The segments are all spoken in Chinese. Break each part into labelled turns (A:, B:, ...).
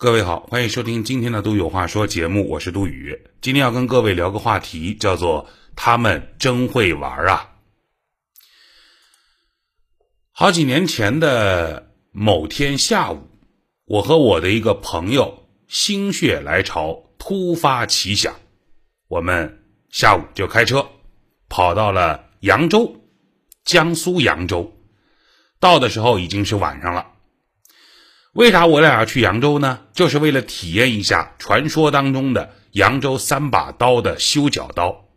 A: 各位好，欢迎收听今天的《都有话说》节目，我是杜宇。今天要跟各位聊个话题，叫做“他们真会玩啊”。好几年前的某天下午，我和我的一个朋友心血来潮，突发奇想，我们下午就开车跑到了扬州，江苏扬州。到的时候已经是晚上了。为啥我俩要去扬州呢？就是为了体验一下传说当中的扬州三把刀的修脚刀。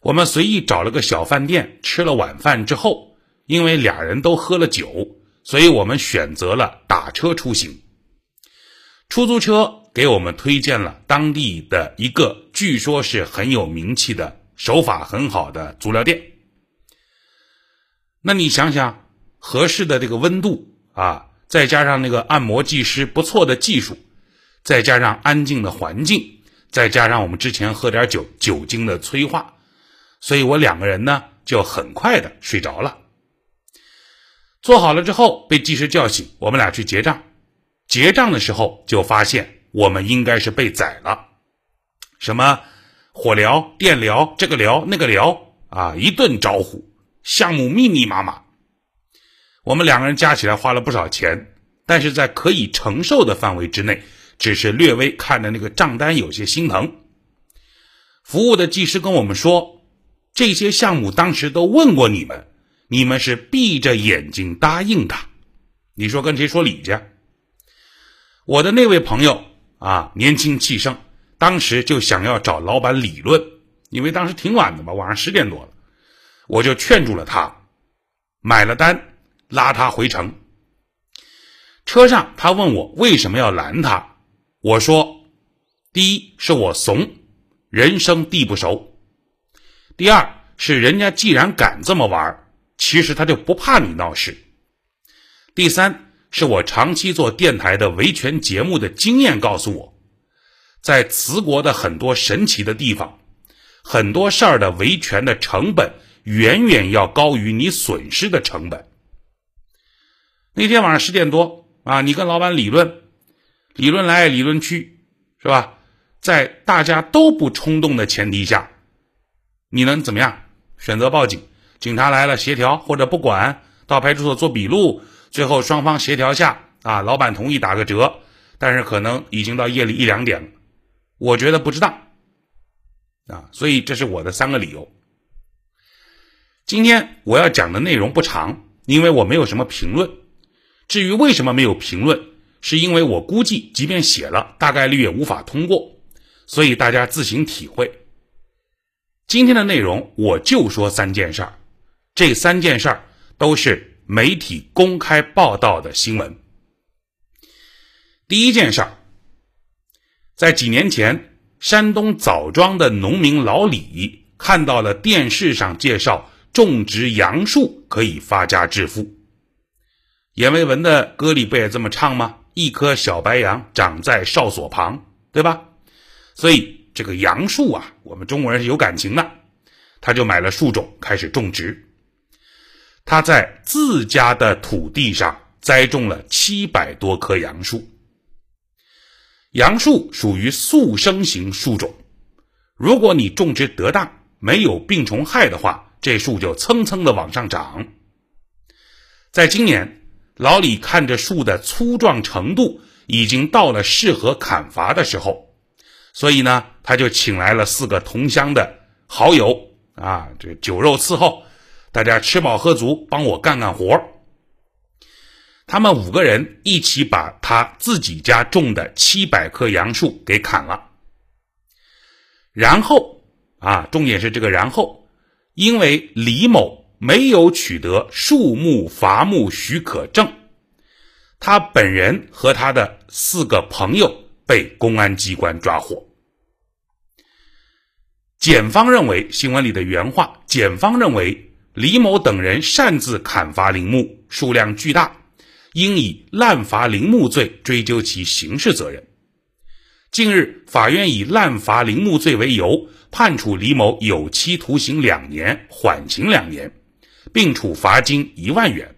A: 我们随意找了个小饭店吃了晚饭之后，因为俩人都喝了酒，所以我们选择了打车出行。出租车给我们推荐了当地的一个据说是很有名气的、手法很好的足疗店。那你想想，合适的这个温度啊。再加上那个按摩技师不错的技术，再加上安静的环境，再加上我们之前喝点酒，酒精的催化，所以我两个人呢就很快的睡着了。做好了之后被技师叫醒，我们俩去结账。结账的时候就发现我们应该是被宰了，什么火疗、电疗，这个疗那个疗啊，一顿招呼，项目密密麻麻。我们两个人加起来花了不少钱，但是在可以承受的范围之内，只是略微看着那个账单有些心疼。服务的技师跟我们说，这些项目当时都问过你们，你们是闭着眼睛答应的。你说跟谁说理去？我的那位朋友啊，年轻气盛，当时就想要找老板理论，因为当时挺晚的嘛，晚上十点多了，我就劝住了他，买了单。拉他回城，车上他问我为什么要拦他，我说：第一是我怂，人生地不熟；第二是人家既然敢这么玩，其实他就不怕你闹事；第三是我长期做电台的维权节目的经验告诉我，在瓷国的很多神奇的地方，很多事儿的维权的成本远远要高于你损失的成本。那天晚上十点多啊，你跟老板理论，理论来理论去，是吧？在大家都不冲动的前提下，你能怎么样？选择报警，警察来了协调，或者不管，到派出所做笔录，最后双方协调下啊，老板同意打个折，但是可能已经到夜里一两点了，我觉得不值当啊，所以这是我的三个理由。今天我要讲的内容不长，因为我没有什么评论。至于为什么没有评论，是因为我估计，即便写了，大概率也无法通过，所以大家自行体会。今天的内容我就说三件事儿，这三件事儿都是媒体公开报道的新闻。第一件事儿，在几年前，山东枣庄的农民老李看到了电视上介绍种植杨树可以发家致富。阎维文的歌里不也这么唱吗？一棵小白杨长在哨所旁，对吧？所以这个杨树啊，我们中国人是有感情的。他就买了树种，开始种植。他在自家的土地上栽种了七百多棵杨树。杨树属于速生型树种，如果你种植得当，没有病虫害的话，这树就蹭蹭的往上涨。在今年。老李看着树的粗壮程度，已经到了适合砍伐的时候，所以呢，他就请来了四个同乡的好友啊，这酒肉伺候，大家吃饱喝足，帮我干干活。他们五个人一起把他自己家种的七百棵杨树给砍了，然后啊，重点是这个然后，因为李某。没有取得树木伐木许可证，他本人和他的四个朋友被公安机关抓获。检方认为，新闻里的原话，检方认为李某等人擅自砍伐林木，数量巨大，应以滥伐林木罪追究其刑事责任。近日，法院以滥伐林木罪为由，判处李某有期徒刑两年，缓刑两年。并处罚金一万元，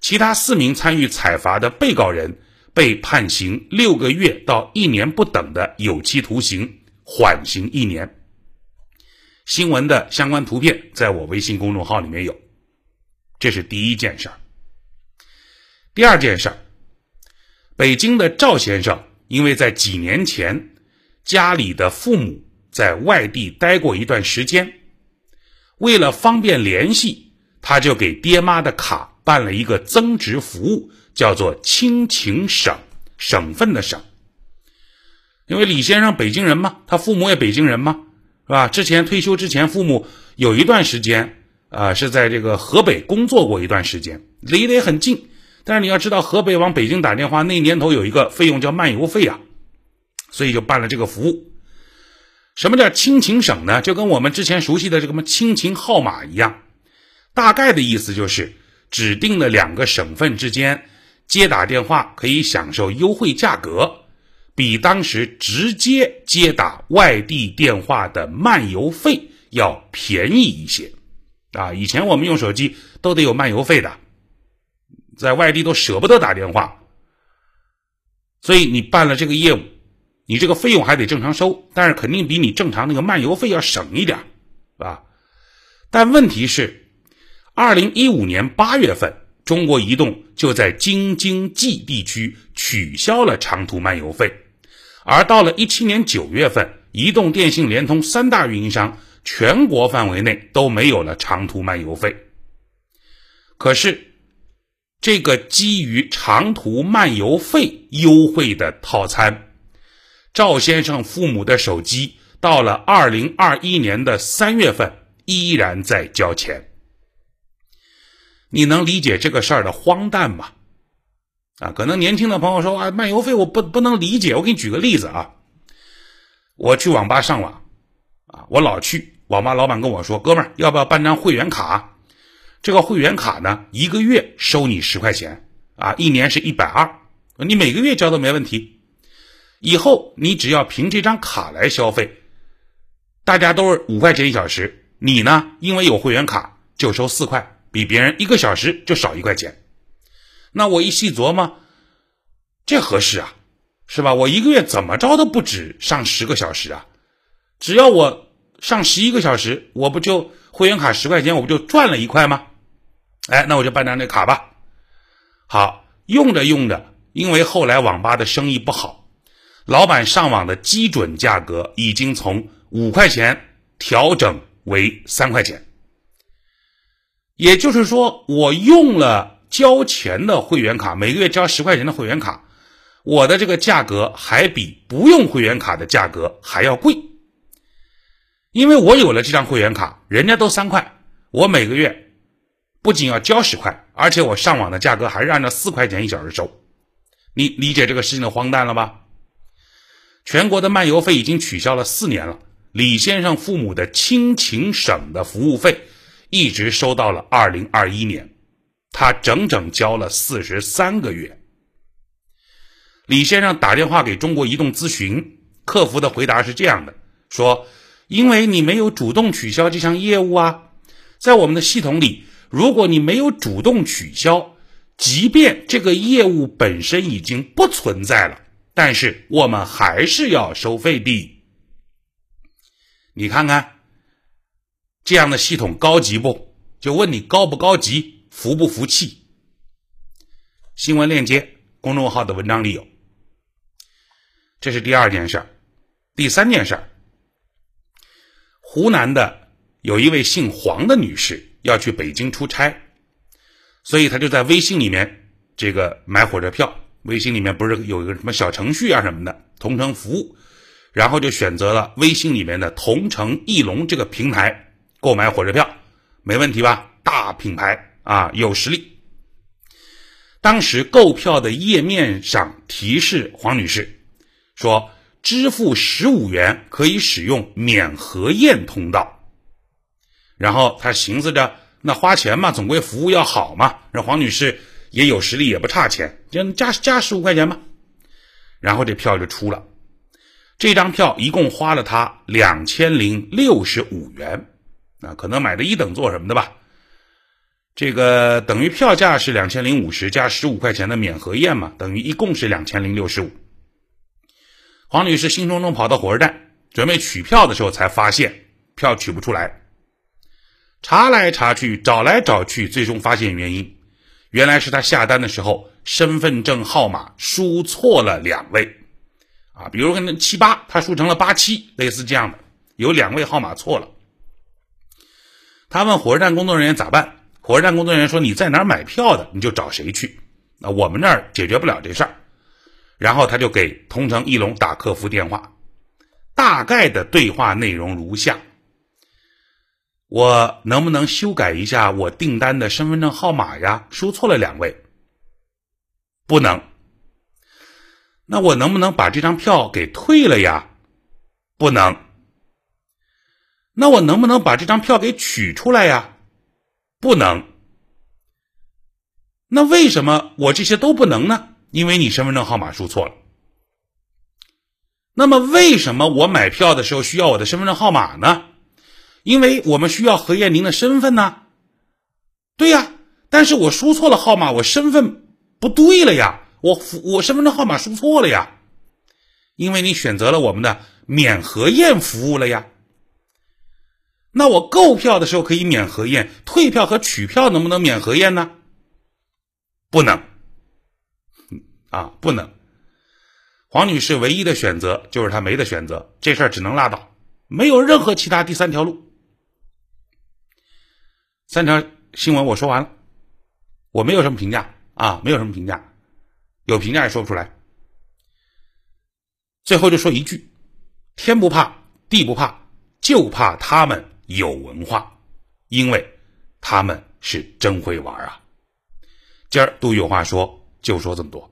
A: 其他四名参与采伐的被告人被判刑六个月到一年不等的有期徒刑，缓刑一年。新闻的相关图片在我微信公众号里面有。这是第一件事儿。第二件事儿，北京的赵先生因为在几年前家里的父母在外地待过一段时间，为了方便联系，他就给爹妈的卡办了一个增值服务，叫做亲情省，省份的省。因为李先生北京人嘛，他父母也北京人嘛，是吧？之前退休之前，父母有一段时间。啊，是在这个河北工作过一段时间，离得也很近。但是你要知道，河北往北京打电话，那年头有一个费用叫漫游费啊，所以就办了这个服务。什么叫亲情省呢？就跟我们之前熟悉的这个什么亲情号码一样，大概的意思就是指定的两个省份之间接打电话可以享受优惠价格，比当时直接接打外地电话的漫游费要便宜一些。啊，以前我们用手机都得有漫游费的，在外地都舍不得打电话，所以你办了这个业务，你这个费用还得正常收，但是肯定比你正常那个漫游费要省一点，啊？但问题是，二零一五年八月份，中国移动就在京津冀地区取消了长途漫游费，而到了一七年九月份，移动、电信、联通三大运营商。全国范围内都没有了长途漫游费。可是，这个基于长途漫游费优惠的套餐，赵先生父母的手机到了二零二一年的三月份依然在交钱。你能理解这个事儿的荒诞吗？啊，可能年轻的朋友说啊，漫游费我不不能理解。我给你举个例子啊，我去网吧上网。啊，我老去网吧，老板跟我说：“哥们儿，要不要办张会员卡？这个会员卡呢，一个月收你十块钱，啊，一年是一百二，你每个月交都没问题。以后你只要凭这张卡来消费，大家都是五块钱一小时，你呢，因为有会员卡就收四块，比别人一个小时就少一块钱。那我一细琢磨，这合适啊，是吧？我一个月怎么着都不止上十个小时啊。”只要我上十一个小时，我不就会员卡十块钱，我不就赚了一块吗？哎，那我就办张这卡吧。好，用着用着，因为后来网吧的生意不好，老板上网的基准价格已经从五块钱调整为三块钱。也就是说，我用了交钱的会员卡，每个月交十块钱的会员卡，我的这个价格还比不用会员卡的价格还要贵。因为我有了这张会员卡，人家都三块，我每个月不仅要交十块，而且我上网的价格还是按照四块钱一小时收。你理解这个事情的荒诞了吧？全国的漫游费已经取消了四年了，李先生父母的亲情省的服务费一直收到了二零二一年，他整整交了四十三个月。李先生打电话给中国移动咨询客服的回答是这样的，说。因为你没有主动取消这项业务啊，在我们的系统里，如果你没有主动取消，即便这个业务本身已经不存在了，但是我们还是要收费的。你看看这样的系统高级不？就问你高不高级，服不服气？新闻链接公众号的文章里有。这是第二件事儿第三件事儿湖南的有一位姓黄的女士要去北京出差，所以她就在微信里面这个买火车票。微信里面不是有一个什么小程序啊什么的同城服务，然后就选择了微信里面的同城翼龙这个平台购买火车票，没问题吧？大品牌啊，有实力。当时购票的页面上提示黄女士说。支付十五元可以使用免核验通道，然后他寻思着，那花钱嘛，总归服务要好嘛。让黄女士也有实力，也不差钱，就加加十五块钱吧。然后这票就出了，这张票一共花了他两千零六十五元，啊，可能买的一等座什么的吧。这个等于票价是两千零五十加十五块钱的免核验嘛，等于一共是两千零六十五。黄女士兴冲冲跑到火车站准备取票的时候，才发现票取不出来，查来查去，找来找去，最终发现原因，原来是她下单的时候身份证号码输错了两位，啊，比如跟七八，她输成了八七，类似这样的，有两位号码错了。他问火车站工作人员咋办？火车站工作人员说：“你在哪儿买票的，你就找谁去。啊，我们那儿解决不了这事儿。”然后他就给同城翼龙打客服电话，大概的对话内容如下：“我能不能修改一下我订单的身份证号码呀？输错了两位。”不能。那我能不能把这张票给退了呀？不能。那我能不能把这张票给取出来呀？不能。那为什么我这些都不能呢？因为你身份证号码输错了。那么为什么我买票的时候需要我的身份证号码呢？因为我们需要核验您的身份呢。对呀，但是我输错了号码，我身份不对了呀，我我身份证号码输错了呀。因为你选择了我们的免核验服务了呀。那我购票的时候可以免核验，退票和取票能不能免核验呢？不能，啊，不能。黄女士唯一的选择就是她没得选择，这事儿只能拉倒，没有任何其他第三条路。三条新闻我说完了，我没有什么评价啊，没有什么评价，有评价也说不出来。最后就说一句：天不怕地不怕，就怕他们。有文化，因为他们是真会玩啊！今儿都有话说，就说这么多。